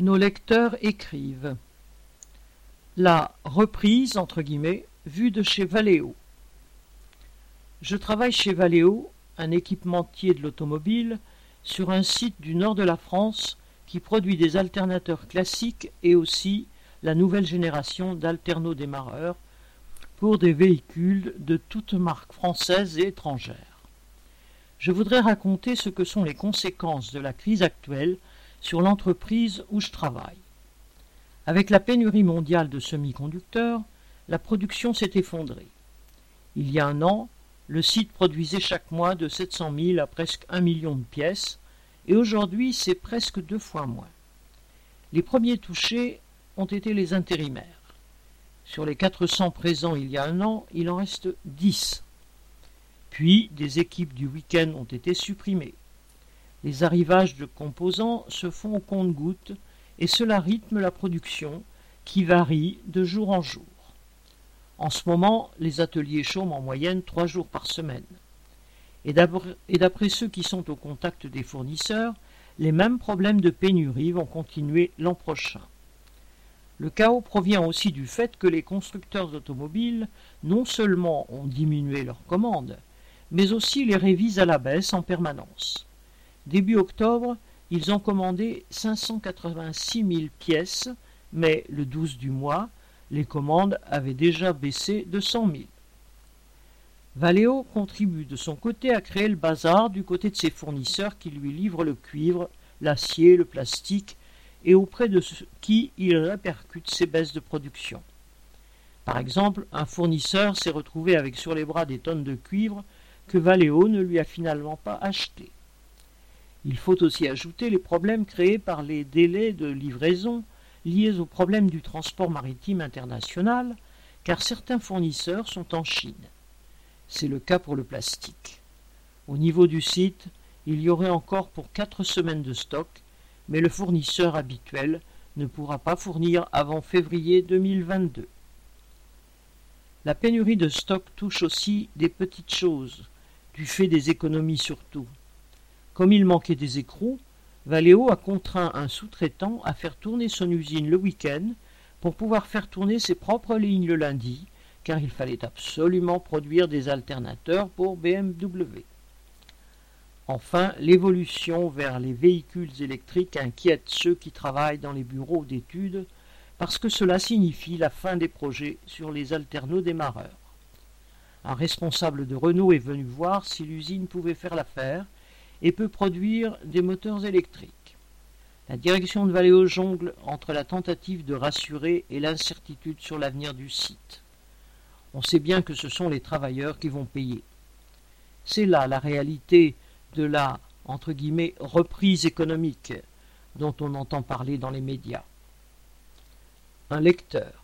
Nos lecteurs écrivent La reprise, entre guillemets, vue de chez Valeo. Je travaille chez Valeo, un équipementier de l'automobile, sur un site du nord de la France qui produit des alternateurs classiques et aussi la nouvelle génération d'alternodémarreurs pour des véhicules de toutes marques françaises et étrangères. Je voudrais raconter ce que sont les conséquences de la crise actuelle sur l'entreprise où je travaille. Avec la pénurie mondiale de semi-conducteurs, la production s'est effondrée. Il y a un an, le site produisait chaque mois de 700 000 à presque un million de pièces, et aujourd'hui c'est presque deux fois moins. Les premiers touchés ont été les intérimaires. Sur les 400 présents il y a un an, il en reste 10. Puis des équipes du week-end ont été supprimées. Les arrivages de composants se font au compte-gouttes et cela rythme la production qui varie de jour en jour. En ce moment, les ateliers chôment en moyenne trois jours par semaine. Et d'après ceux qui sont au contact des fournisseurs, les mêmes problèmes de pénurie vont continuer l'an prochain. Le chaos provient aussi du fait que les constructeurs automobiles non seulement ont diminué leurs commandes, mais aussi les révisent à la baisse en permanence. Début octobre, ils ont commandé 586 000 pièces, mais le 12 du mois, les commandes avaient déjà baissé de 100 000. Valeo contribue de son côté à créer le bazar du côté de ses fournisseurs qui lui livrent le cuivre, l'acier, le plastique et auprès de qui il répercute ses baisses de production. Par exemple, un fournisseur s'est retrouvé avec sur les bras des tonnes de cuivre que Valeo ne lui a finalement pas achetées. Il faut aussi ajouter les problèmes créés par les délais de livraison liés aux problèmes du transport maritime international, car certains fournisseurs sont en Chine. C'est le cas pour le plastique. Au niveau du site, il y aurait encore pour quatre semaines de stock, mais le fournisseur habituel ne pourra pas fournir avant février 2022. La pénurie de stock touche aussi des petites choses, du fait des économies surtout. Comme il manquait des écrous, Valeo a contraint un sous-traitant à faire tourner son usine le week-end pour pouvoir faire tourner ses propres lignes le lundi, car il fallait absolument produire des alternateurs pour BMW. Enfin, l'évolution vers les véhicules électriques inquiète ceux qui travaillent dans les bureaux d'études parce que cela signifie la fin des projets sur les alternodémarreurs. Un responsable de Renault est venu voir si l'usine pouvait faire l'affaire et peut produire des moteurs électriques. La direction de Valeo jongle entre la tentative de rassurer et l'incertitude sur l'avenir du site. On sait bien que ce sont les travailleurs qui vont payer. C'est là la réalité de la entre guillemets reprise économique dont on entend parler dans les médias. Un lecteur